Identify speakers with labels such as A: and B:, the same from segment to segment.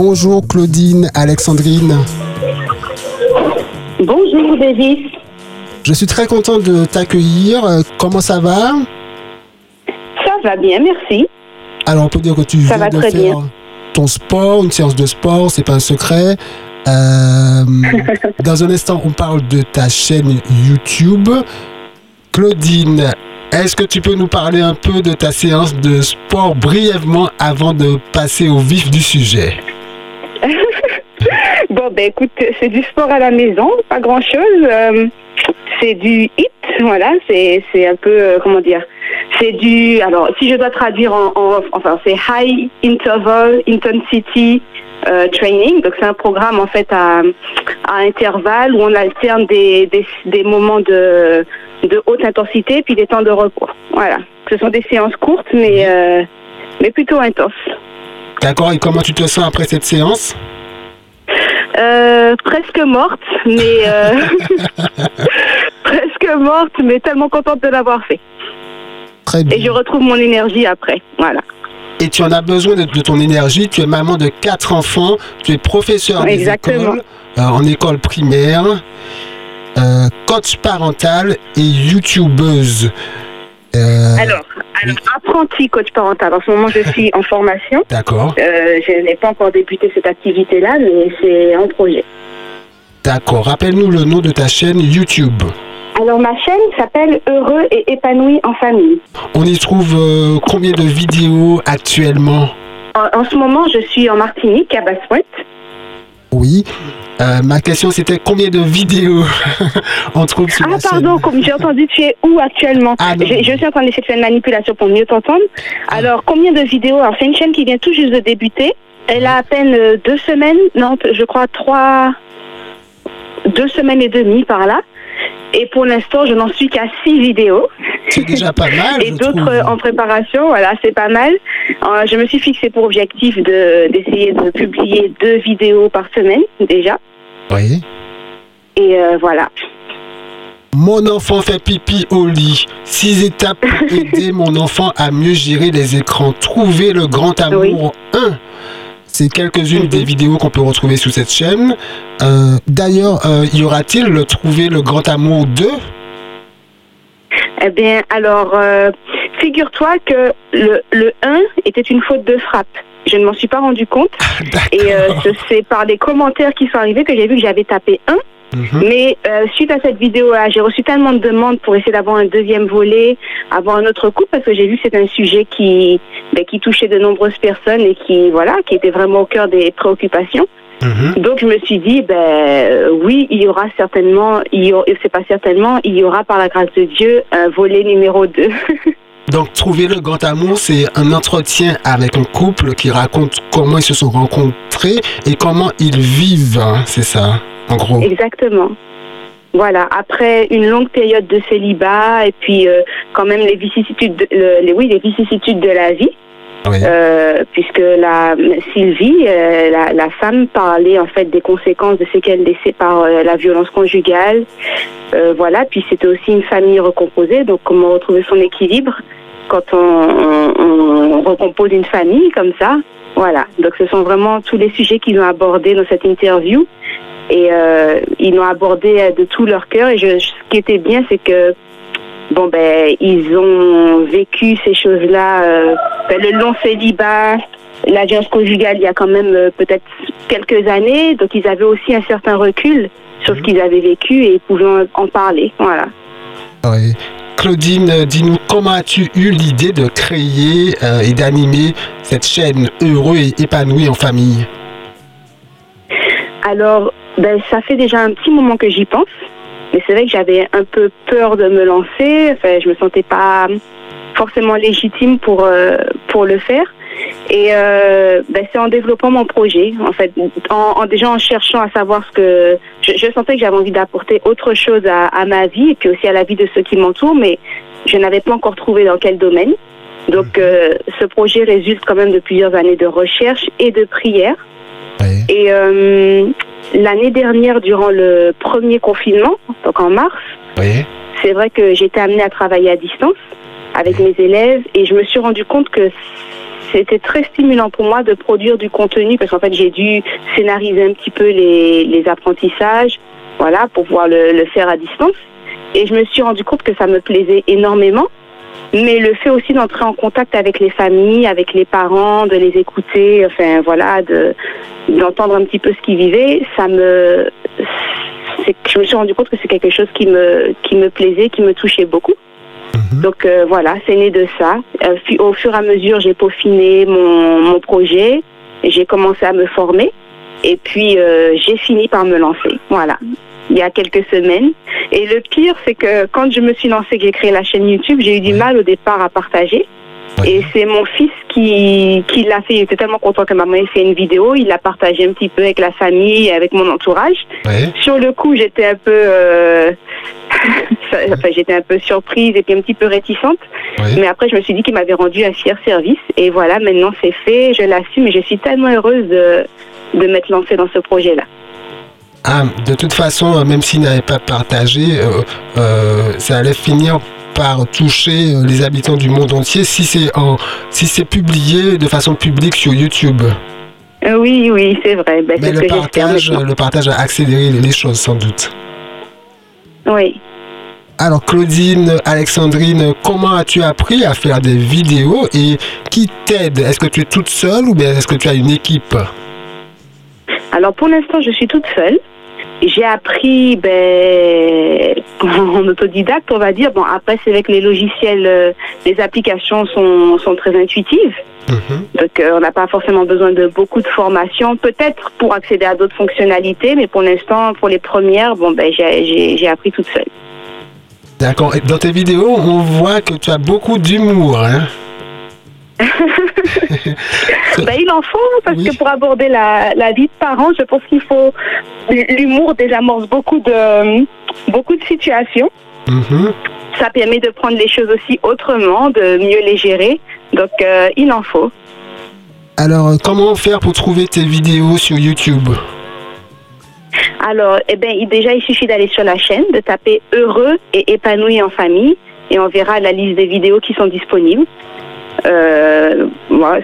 A: Bonjour Claudine, Alexandrine.
B: Bonjour David.
A: Je suis très content de t'accueillir. Euh, Comment ça va?
B: Ça va bien, merci.
A: Alors on peut dire que tu
B: Ça
A: viens de faire
B: bien.
A: ton sport, une séance de sport, c'est pas un secret. Euh, dans un instant, on parle de ta chaîne YouTube. Claudine, est-ce que tu peux nous parler un peu de ta séance de sport brièvement avant de passer au vif du sujet?
B: Bon, ben écoute, c'est du sport à la maison, pas grand-chose. euh, c'est du hit, voilà, c'est c'est un peu, euh, comment dire, c'est du, alors si je dois traduire en, en- enfin c'est High Interval Intensity euh, Training, donc c'est un programme en fait à, à intervalles où on alterne des, des, des moments de, de haute intensité puis des temps de repos. Voilà, ce sont des séances courtes mais, euh, mais plutôt intenses.
A: D'accord, et comment tu te sens après cette séance
B: Euh, presque morte, mais euh, presque morte, mais tellement contente de l'avoir fait.
A: Très bien.
B: Et je retrouve mon énergie après. Voilà.
A: Et tu en as besoin de, de ton énergie. Tu es maman de quatre enfants. Tu es professeur des
B: Exactement.
A: écoles, euh, en école primaire, coach parental et youtubeuse. Euh,
B: Alors, alors apprenti coach parental. En ce moment, je suis en formation.
A: D'accord,
B: Euh, je n'ai pas encore débuté cette activité-là, mais c'est un projet.
A: d'accord. Rappelle-nous le nom de ta chaîne YouTube.
B: Alors, ma chaîne s'appelle Heureux et épanoui en famille.
A: On y trouve euh, combien de vidéos actuellement?
B: En, en ce moment, je suis en Martinique, à Basse-Pointe.
A: Oui. Euh, ma question c'était combien de vidéos on trouve sur
B: Ah,
A: la
B: pardon, comme j'ai entendu, tu es où actuellement
A: Ah,
B: je, je suis en train d'essayer de faire une manipulation pour mieux t'entendre. Alors, combien de vidéos Alors, c'est une chaîne qui vient tout juste de débuter. Elle a à peine euh, deux semaines, non, je crois trois, deux semaines et demie par là. Et pour l'instant, je n'en suis qu'à six vidéos
A: C'est déjà pas mal.
B: et d'autres euh, en préparation. Voilà, c'est pas mal. Je me suis fixé pour objectif de d'essayer de publier deux vidéos par semaine déjà.
A: Oui.
B: Et euh, voilà.
A: Mon enfant fait pipi au lit. Six étapes pour aider mon enfant à mieux gérer les écrans. Trouver le grand amour 1. C'est quelques-unes des vidéos qu'on peut retrouver sur cette chaîne. Euh, D'ailleurs, euh, y aura-t-il le Trouver le grand amour 2
B: Eh bien, alors, euh, figure-toi que le, le 1 était une faute de frappe. Je ne m'en suis pas rendu compte. Et euh, c'est par les commentaires qui sont arrivés que j'ai vu que j'avais tapé 1.
A: Mhm.
B: Mais euh, suite à cette vidéo-là, j'ai reçu tellement de demandes pour essayer d'avoir un deuxième volet, avoir un autre coup, parce que j'ai vu que c'était un sujet qui, ben, qui touchait de nombreuses personnes et qui, voilà, qui était vraiment au cœur des préoccupations.
A: Mhm.
B: Donc je me suis dit, ben euh, oui, il y aura certainement, il c'est pas certainement, il y aura par la grâce de Dieu un volet numéro 2.
A: Donc, Trouver le grand amour, c'est un entretien avec un couple qui raconte comment ils se sont rencontrés et comment ils vivent. hein, c'est ça, en gros.
B: Exactement. Voilà, après une longue période de célibat et puis euh, quand même les vicissitudes, de, le- oui, les vicissitudes de la vie, Euh, puisque la Sylvie, euh, la, femme, parlait en fait des conséquences de ce qu'elle laissait par euh, la violence conjugale. Voilà, puis c'était aussi une famille recomposée, donc comment retrouver son équilibre quand on, recompose une famille comme ça. Voilà, donc ce sont vraiment tous les sujets qu'ils ont abordés dans cette interview et ils l'ont abordé de tout leur cœur. Et ce qui était bien, c'est que bon ben ils ont vécu ces choses-là, euh, ben, le long célibat, la violence conjugale, il y a quand même euh, peut-être quelques années, donc ils avaient aussi un certain recul sur ce qu'ils avaient vécu et ils pouvaient en- parler. Voilà.
A: Oui. Claudine, dis-nous, comment as-tu eu l'idée de créer euh, et d'animer cette chaîne Heureux et épanoui en famille?
B: Alors, ben, ça fait déjà un petit moment que j'y pense. Mais c'est vrai que j'avais un peu peur de me lancer. Enfin, je me sentais pas forcément légitime pour, euh, pour le faire. Et euh, ben, c'est en développant mon projet, en fait, en, en- déjà en cherchant à savoir ce que je, je sentais que j'avais envie d'apporter autre chose à, à ma vie et puis aussi à la vie de ceux qui m'entourent, mais je n'avais pas encore trouvé dans quel domaine. Donc, euh, ce projet résulte quand même de plusieurs années de recherche et de prière.
A: Oui.
B: Et l'année dernière, durant le premier confinement, donc en mars,
A: Oui.
B: c'est vrai que j'étais amenée à travailler à distance avec mes élèves et je me suis rendu compte que c'était très stimulant pour moi de produire du contenu parce qu'en fait, j'ai dû scénariser un petit peu les, les apprentissages, voilà, pour pouvoir le, le faire à distance. Et je me suis rendu compte que ça me plaisait énormément. Mais le fait aussi d'entrer en contact avec les familles, avec les parents, de les écouter, enfin voilà, de d'entendre un petit peu ce qu'ils vivaient, ça me, je me suis rendu compte que c'est quelque chose qui me qui me plaisait, qui me touchait beaucoup. Donc euh, voilà, c'est né de ça. Euh, au fur et à mesure, j'ai peaufiné mon, mon projet, j'ai commencé à me former et puis euh, j'ai fini par me lancer. Voilà, il y a quelques semaines. Et le pire, c'est que quand je me suis lancée, que j'ai créé la chaîne YouTube, j'ai eu du mal au départ à partager. Et c'est mon fils qui, qui l'a fait. Il était tellement content que maman ait fait une vidéo. Il l'a partagé un petit peu avec la famille, et avec mon entourage.
A: Ouais.
B: Sur le coup, j'étais un peu, euh, enfin, j'étais un peu surprise et puis un petit peu réticente.
A: Ouais.
B: Mais après, je me suis dit qu'il m'avait rendu un fier service. Et voilà, maintenant c'est fait, je l'assume et je suis tellement heureuse de, de m'être lancée dans ce projet-là.
A: Ah, de toute façon, euh, même s'il n'avait pas partagé, euh, euh, ça allait finir par toucher les habitants du monde entier si c'est en si c'est publié de façon publique sur YouTube.
B: Oui, oui, c'est vrai. Ben,
A: Mais le
B: que
A: partage, le partage a accéléré les choses sans doute.
B: Oui.
A: Alors Claudine, Alexandrine, comment as-tu appris à faire des vidéos et qui t'aide? Est-ce que tu es toute seule ou bien est-ce que tu as une équipe?
B: Alors pour l'instant, je suis toute seule. J'ai appris ben, en autodidacte, on va dire. Bon, après, c'est avec les logiciels, euh, les applications sont, sont très intuitives.
A: Mhm.
B: Donc, euh, on n'a pas forcément besoin de beaucoup de formation. Peut-être pour accéder à d'autres fonctionnalités, mais pour l'instant, pour les premières, bon, ben, j'ai- j'ai j'ai appris toute seule.
A: D'accord. Et Dans tes vidéos, on voit que tu as beaucoup d'humour. Hein
B: Ben, il en faut, parce
A: Oui.
B: que pour aborder la, la vie de parents, je pense qu'il faut. L'humour désamorce beaucoup de, beaucoup de situations.
A: Mhm.
B: Ça permet de prendre les choses aussi autrement, de mieux les gérer. Donc, euh, il en faut.
A: Alors, euh, comment faire pour trouver tes vidéos sur YouTube?
B: Alors, eh ben, déjà, il suffit d'aller sur la chaîne, de taper heureux et épanoui en famille, et on verra la liste des vidéos qui sont disponibles. Euh,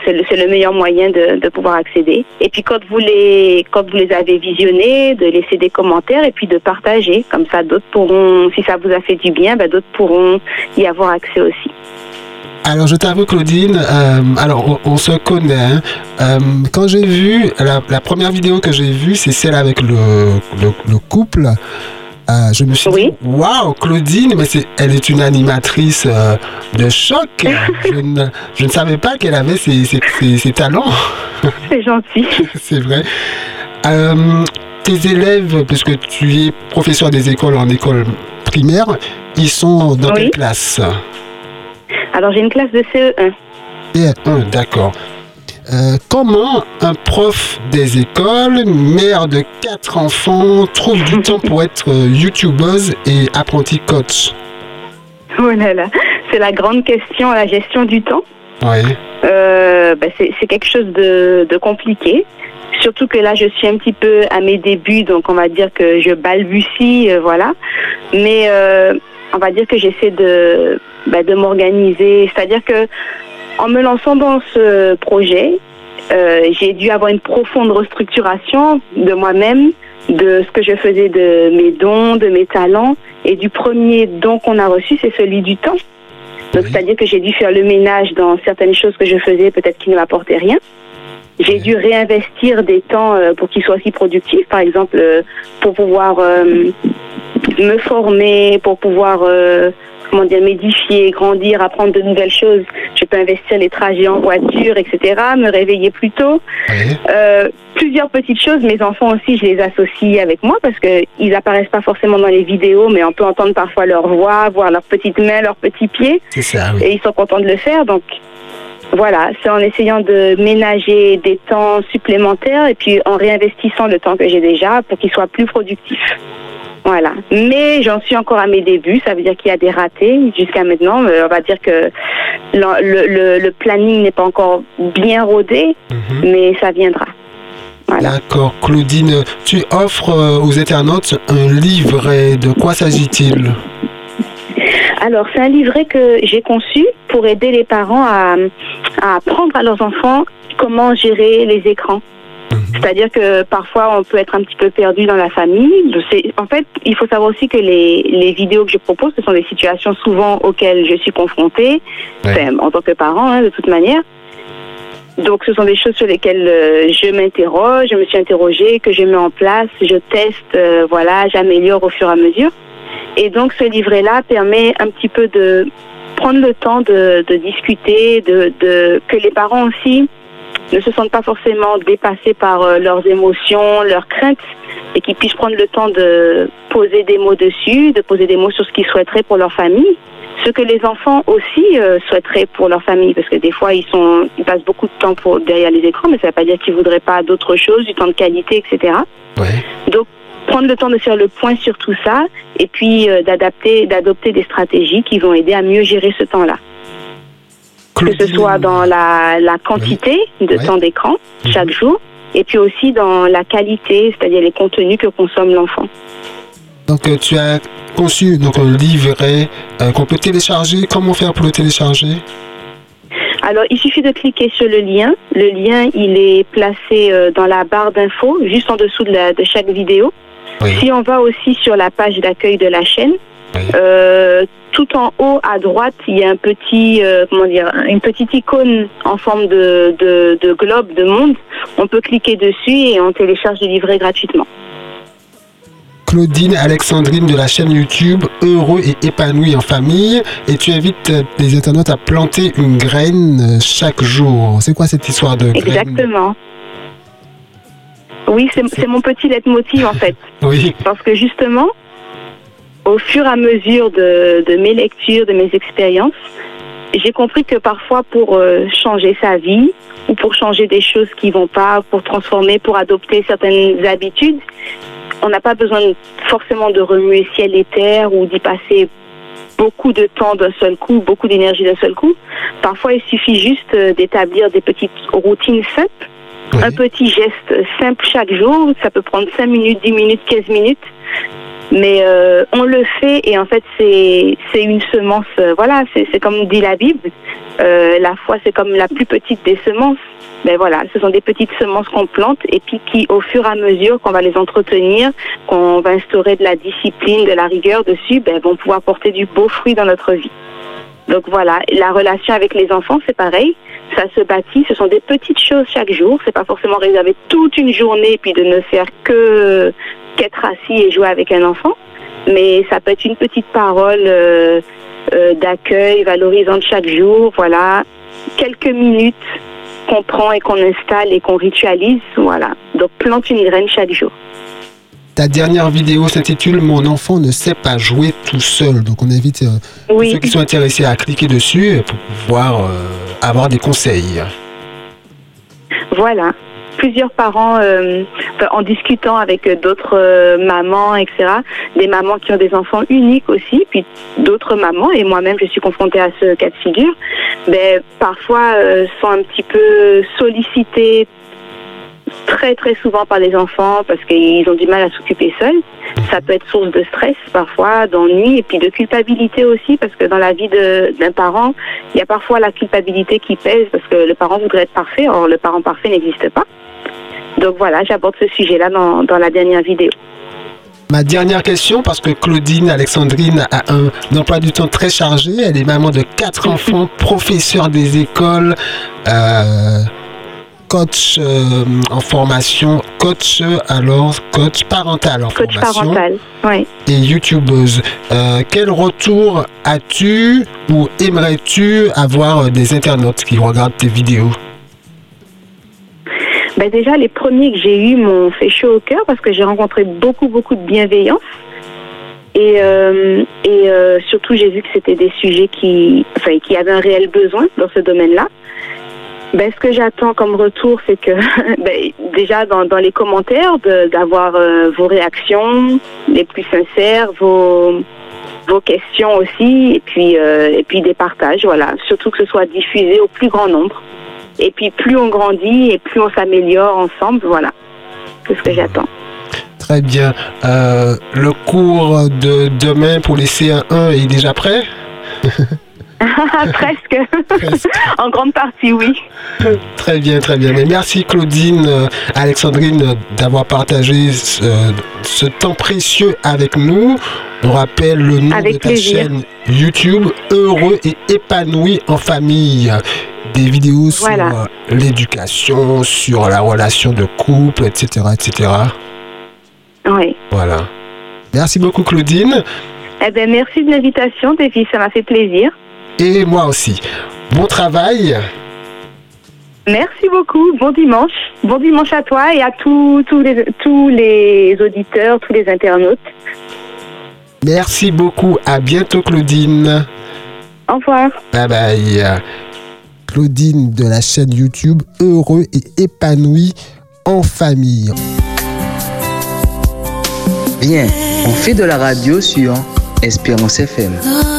B: c'est le, le meilleur moyen de, de pouvoir accéder. Et puis quand vous les quand vous les avez visionnés, de laisser des commentaires et puis de partager. Comme ça, d'autres pourront, si ça vous a fait du bien, ben, d'autres pourront y avoir accès aussi.
A: Alors, je t'avoue, Claudine, euh, alors on, se connaît. hein. Euh, quand j'ai vu, la, première vidéo que j'ai vue, c'est celle avec le, le couple. Euh, je me suis
B: Oui.
A: dit, waouh, Claudine, mais elle est une animatrice euh, de choc. je, ne, je ne savais pas qu'elle avait ces talents.
B: C'est gentil.
A: c'est vrai. Euh, tes élèves, puisque tu es professeur des écoles en école primaire, ils sont dans
B: Oui.
A: quelle classe?
B: Alors j'ai une classe de E CE1.
A: CE1, d'accord. Euh, comment un prof des écoles, mère de quatre enfants, trouve du temps pour être euh, youtubeuse et apprenti coach?
B: Oh là là, c'est la grande question, la gestion du temps.
A: Oui.
B: Euh, ben, c'est quelque chose de, de compliqué. Surtout que là, je suis un petit peu à mes débuts, donc on va dire que je balbutie, euh, voilà. Mais on va dire que j'essaie de, ben, de m'organiser. C'est-à-dire que en me lançant dans ce projet, euh, j'ai dû avoir une profonde restructuration de moi-même, de ce que je faisais de mes dons, de mes talents. Et du premier don qu'on a reçu, c'est celui du temps. Donc,
A: Oui.
B: c'est-à-dire que j'ai dû faire le ménage dans certaines choses que je faisais, peut-être qui ne m'apportaient rien. J'ai
A: Oui.
B: dû réinvestir des temps euh, pour qu'ils soient aussi productifs, par exemple, euh, pour pouvoir euh, me former, pour pouvoir euh, comment dire, m'édifier, grandir, apprendre de nouvelles choses. Je peux investir les trajets en voiture, etc., me réveiller plus tôt.
A: Oui.
B: Euh, plusieurs petites choses. Mes enfants aussi, je les associe avec moi parce que ils apparaissent pas forcément dans les vidéos, mais on peut entendre parfois leur voix, voir leurs petites mains, leurs petits pieds,
A: C'est ça, oui.
B: et ils sont contents de le faire. Donc voilà, c'est en essayant de ménager des temps supplémentaires et puis en réinvestissant le temps que j'ai déjà pour qu'ils soient plus productifs. Voilà. Mais j'en suis encore à mes débuts. Ça veut dire qu'il y a des ratés jusqu'à maintenant. mais on va dire que le, le- le planning n'est pas encore bien rodé,
A: Mhm.
B: mais ça viendra. Voilà.
A: D'accord. Claudine, tu offres euh, aux internautes un livret. De quoi s'agit-il?
B: Alors, c'est un livret que j'ai conçu pour aider les parents à, à apprendre à leurs enfants comment gérer les écrans. Mhm. C'est-à-dire que parfois on peut être un petit peu perdu dans la famille. En fait, il faut savoir aussi que les, les, vidéos que je propose, ce sont des situations souvent auxquelles je suis confrontée, en tant que parent, hein, de toute manière. Donc, ce sont des choses sur lesquelles euh, je m'interroge, je me suis interrogée, que je mets en place, je teste, euh, voilà, j'améliore au fur et à mesure. Et donc, ce livret-là permet un petit peu de prendre le temps de, de discuter, de, de, que les parents aussi ne se sentent pas forcément dépassés par euh, leurs émotions, leurs craintes, et qu'ils puissent prendre le temps de poser des mots dessus, de poser des mots sur ce qu'ils souhaiteraient pour leur famille ce que les enfants aussi euh, souhaiteraient pour leur famille, parce que des fois ils sont, ils passent beaucoup de temps pour, derrière les écrans, mais ça ne veut pas dire qu'ils voudraient pas d'autres choses, du temps de qualité, etc. Donc prendre le temps de faire le point sur tout ça, et puis euh, d'adapter, d'adopter des stratégies qui vont aider à mieux gérer ce temps-là. Que ce soit dans la, quantité de temps d'écran mhm. chaque jour, et puis aussi dans la qualité, c'est-à-dire les contenus que consomme l'enfant.
A: Donc euh, tu as conçu donc un livret euh, qu'on peut télécharger. Comment faire pour le télécharger?
B: Alors, il suffit de cliquer sur le lien. Le lien, il est placé euh, dans la barre d'infos, juste en dessous de, de chaque vidéo. Si on va aussi sur la page d'accueil de la chaîne, tout en haut à droite, il y a un petit, comment dire, une petite icône en forme de, de, de globe, de monde. On peut cliquer dessus et on télécharge le livret gratuitement.
A: Claudine Alexandrine de la chaîne YouTube Heureux et épanoui en famille et tu invites les internautes à planter une graine euh, chaque jour. C'est quoi cette histoire de
B: graine? Exactement. Oui, c'est mon petit leitmotiv en fait.
A: oui.
B: Parce que justement, au fur et à mesure de, mes lectures, de mes expériences, j'ai compris que parfois pour euh, changer sa vie ou pour changer des choses qui vont pas, pour transformer, pour adopter certaines habitudes, on n'a pas besoin forcément de remuer ciel et terre ou d'y passer beaucoup de temps d'un seul coup, beaucoup d'énergie d'un seul coup. Parfois, il suffit juste euh, d'établir des petites routines simples. Un petit geste simple chaque jour, ça peut prendre 5 minutes, 10 minutes, 15 minutes. Mais euh, on le fait et en fait c'est une semence. Euh, voilà, c'est comme dit la Bible. la foi c'est comme la plus petite des semences ben voilà, ce sont des petites semences qu'on plante et puis qui, au fur et à mesure qu'on va les entretenir, qu'on va instaurer de la discipline, de la rigueur dessus, ben, vont pouvoir porter du beau fruit dans notre vie. Donc voilà, la relation avec les enfants, c'est pareil. Ça se bâtit. Ce sont des petites choses chaque jour. C'est pas forcément réservé toute une journée puis de ne faire que qu'être assis et jouer avec un enfant. Mais ça peut être une petite parole euh, euh, d'accueil valorisante chaque jour. Voilà, quelques minutes qu'on prend et qu'on installe et qu'on ritualise. Voilà. Donc plante une graine chaque jour.
A: Ta dernière vidéo s'intitule Mon enfant ne sait pas jouer tout seul. Donc on invite euh, ceux qui sont intéressés à cliquer dessus pour pouvoir euh, avoir des conseils.
B: Voilà plusieurs parents, euh, en discutant avec d'autres euh, mamans, etc., des mamans qui ont des enfants uniques aussi, puis d'autres mamans, et moi-même je suis confrontée à ce cas de figure, ben, parfois euh, sont un petit peu sollicitées très très souvent par les enfants parce qu'ils ont du mal à s'occuper seuls. Ça peut être source de stress parfois, d'ennui et puis de culpabilité aussi parce que dans la vie d'un parent, il y a parfois la culpabilité qui pèse parce que le parent voudrait être parfait, or le parent parfait n'existe pas. Donc voilà, j'aborde ce sujet-là dans, dans la dernière vidéo.
A: Ma dernière question, parce que Claudine Alexandrine a un, emploi du temps très chargé. Elle est maman de quatre enfants, professeur des écoles, euh, coach euh, en formation, coach alors coach parental en
B: coach parental, oui.
A: Et youtubeuse. Euh, quel retour as-tu ou aimerais-tu avoir des internautes qui regardent tes vidéos?
B: Ben déjà, les premiers que j'ai eus m'ont fait chaud au cœur parce que j'ai rencontré beaucoup, beaucoup de bienveillance. Et, euh, et euh, surtout, j'ai vu que c'était des sujets qui, enfin, qui avaient un réel besoin dans ce domaine-là. Ben, ce que j'attends comme retour, c'est que ben, déjà dans, dans, les commentaires, d'avoir euh, vos réactions les plus sincères, vos, vos questions aussi, et puis, et puis des partages, voilà. Surtout que ce soit diffusé au plus grand nombre. Et puis plus on grandit et plus on s'améliore ensemble, voilà. C'est ce que j'attends.
A: Très bien. Euh, le cours de demain pour les CA1 est déjà prêt?
B: Presque. en grande partie, oui.
A: Très bien, très bien. Mais merci Claudine, euh, Alexandrine, d'avoir partagé ce, temps précieux avec nous. On rappelle le nom de ta chaîne YouTube, Heureux et épanoui en famille. Des vidéos sur euh, l'éducation, sur la relation de couple, etc. etc.
B: Oui.
A: Voilà. Merci beaucoup Claudine.
B: Eh bien, merci de l'invitation, David, ça m'a fait plaisir.
A: Et moi aussi. Bon travail.
B: Merci beaucoup. Bon dimanche. Bon dimanche à toi et à tous, les, tous les auditeurs, tous les internautes.
A: Merci beaucoup. À bientôt, Claudine.
B: Au revoir.
A: Bye bye. Claudine de la chaîne YouTube Heureux et épanoui en famille.
C: Bien, on fait de la radio sur Espérance FM. Oh,